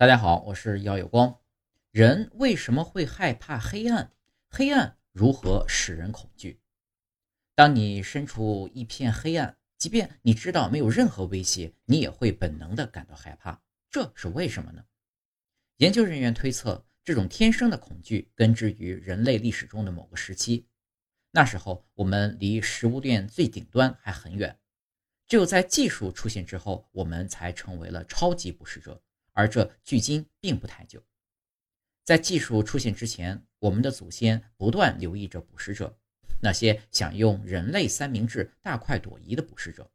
大家好，我是姚有光。人为什么会害怕黑暗？黑暗如何使人恐惧？当你身处一片黑暗，即便你知道没有任何威胁，你也会本能的感到害怕。这是为什么呢？研究人员推测，这种天生的恐惧根植于人类历史中的某个时期。那时候，我们离食物链最顶端还很远。只有在技术出现之后，我们才成为了超级捕食者。而这距今并不太久，在技术出现之前，我们的祖先不断留意着捕食者，那些想用人类三明治大快朵颐的捕食者。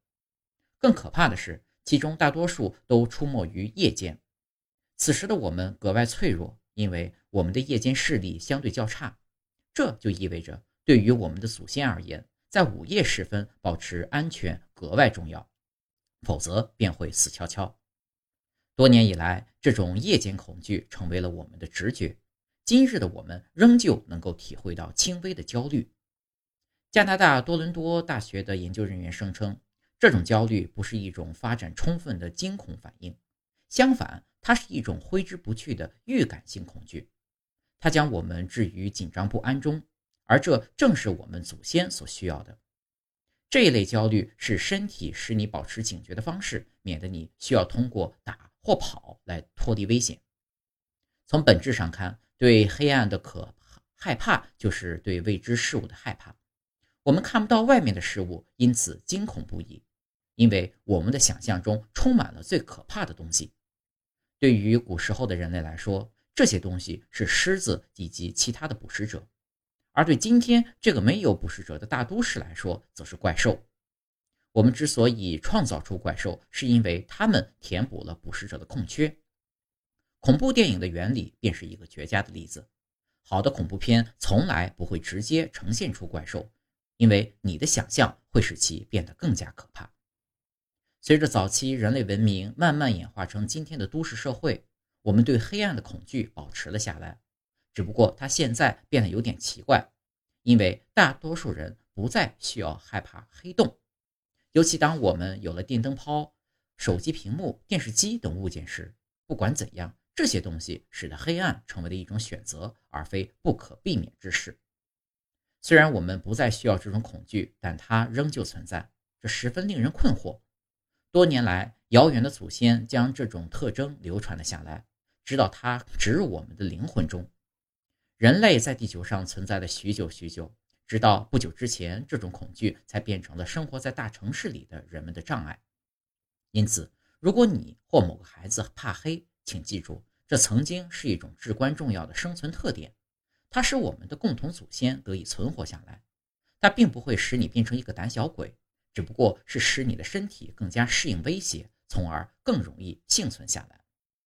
更可怕的是，其中大多数都出没于夜间。此时的我们格外脆弱，因为我们的夜间视力相对较差。这就意味着，对于我们的祖先而言，在午夜时分保持安全格外重要，否则便会死翘翘。多年以来，这种夜间恐惧成为了我们的直觉。今日的我们仍旧能够体会到轻微的焦虑。加拿大多伦多大学的研究人员声称，这种焦虑不是一种发展充分的惊恐反应，相反，它是一种挥之不去的预感性恐惧。它将我们置于紧张不安中，而这正是我们祖先所需要的。这一类焦虑是身体使你保持警觉的方式，免得你需要通过打。或跑来脱离危险。从本质上看，对黑暗的可害怕就是对未知事物的害怕。我们看不到外面的事物，因此惊恐不已，因为我们的想象中充满了最可怕的东西。对于古时候的人类来说，这些东西是狮子以及其他的捕食者；而对今天这个没有捕食者的大都市来说，则是怪兽。我们之所以创造出怪兽，是因为它们填补了捕食者的空缺。恐怖电影的原理便是一个绝佳的例子。好的恐怖片从来不会直接呈现出怪兽，因为你的想象会使其变得更加可怕。随着早期人类文明慢慢演化成今天的都市社会，我们对黑暗的恐惧保持了下来。只不过它现在变得有点奇怪，因为大多数人不再需要害怕黑洞。尤其当我们有了电灯泡、手机屏幕、电视机等物件时，不管怎样，这些东西使得黑暗成为了一种选择，而非不可避免之事。虽然我们不再需要这种恐惧，但它仍旧存在，这十分令人困惑。多年来，遥远的祖先将这种特征流传了下来，直到它植入我们的灵魂中。人类在地球上存在了许久许久。直到不久之前，这种恐惧才变成了生活在大城市里的人们的障碍。因此，如果你或某个孩子怕黑，请记住，这曾经是一种至关重要的生存特点，它使我们的共同祖先得以存活下来。它并不会使你变成一个胆小鬼，只不过是使你的身体更加适应威胁，从而更容易幸存下来。